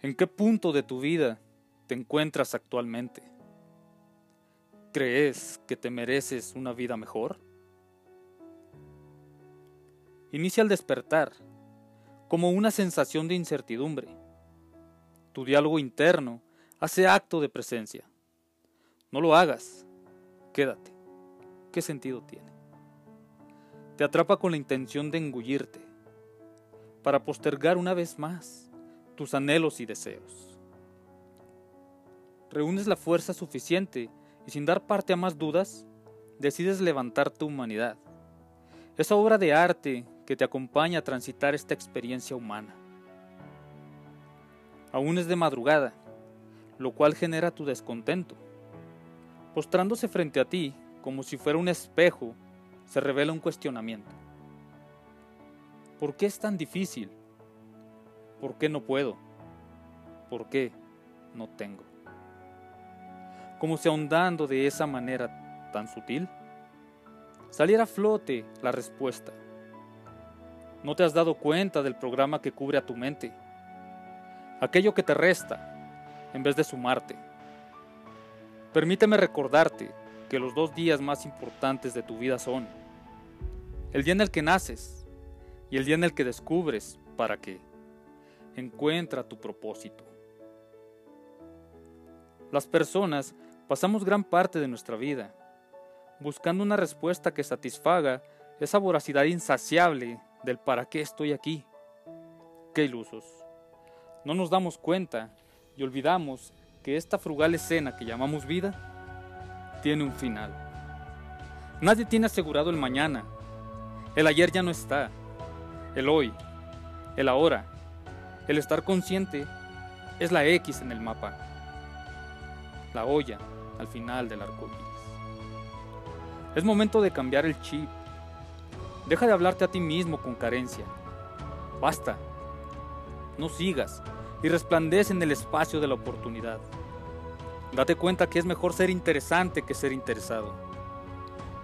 ¿En qué punto de tu vida te encuentras actualmente? ¿Crees que te mereces una vida mejor? Inicia al despertar como una sensación de incertidumbre. Tu diálogo interno hace acto de presencia. No lo hagas. Quédate. ¿Qué sentido tiene? Te atrapa con la intención de engullirte para postergar una vez más tus anhelos y deseos. Reúnes la fuerza suficiente y sin dar parte a más dudas, decides levantar tu humanidad. Esa obra de arte que te acompaña a transitar esta experiencia humana. Aún es de madrugada, lo cual genera tu descontento. Postrándose frente a ti como si fuera un espejo, se revela un cuestionamiento. ¿Por qué es tan difícil? ¿Por qué no puedo? ¿Por qué no tengo? Como si ahondando de esa manera tan sutil, saliera a flote la respuesta. No te has dado cuenta del programa que cubre a tu mente, aquello que te resta en vez de sumarte. Permíteme recordarte que los dos días más importantes de tu vida son el día en el que naces y el día en el que descubres para qué. Encuentra tu propósito. Las personas pasamos gran parte de nuestra vida buscando una respuesta que satisfaga esa voracidad insaciable del para qué estoy aquí. Qué ilusos. No nos damos cuenta y olvidamos que esta frugal escena que llamamos vida tiene un final. Nadie tiene asegurado el mañana. El ayer ya no está. El hoy. El ahora el estar consciente es la X en el mapa, la olla al final del arco iris. Es momento de cambiar el chip. Deja de hablarte a ti mismo con carencia. Basta. No sigas y resplandece en el espacio de la oportunidad. Date cuenta que es mejor ser interesante que ser interesado.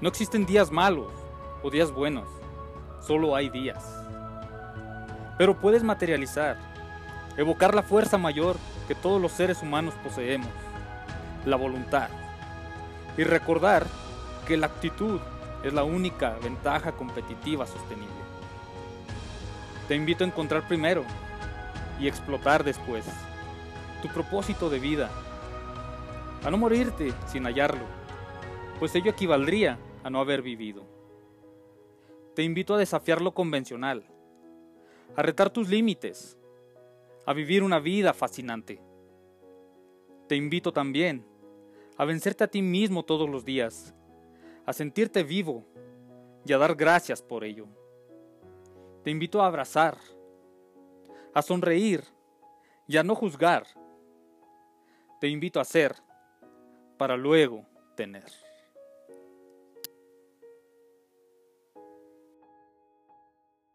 No existen días malos o días buenos, solo hay días. Pero puedes materializar evocar la fuerza mayor que todos los seres humanos poseemos, la voluntad, y recordar que la actitud es la única ventaja competitiva sostenible. Te invito a encontrar primero y explotar después tu propósito de vida, a no morirte sin hallarlo, pues ello equivaldría a no haber vivido. Te invito a desafiar lo convencional, a retar tus límites, a vivir una vida fascinante. Te invito también a vencerte a ti mismo todos los días, a sentirte vivo y a dar gracias por ello. Te invito a abrazar, a sonreír y a no juzgar. Te invito a ser para luego tener.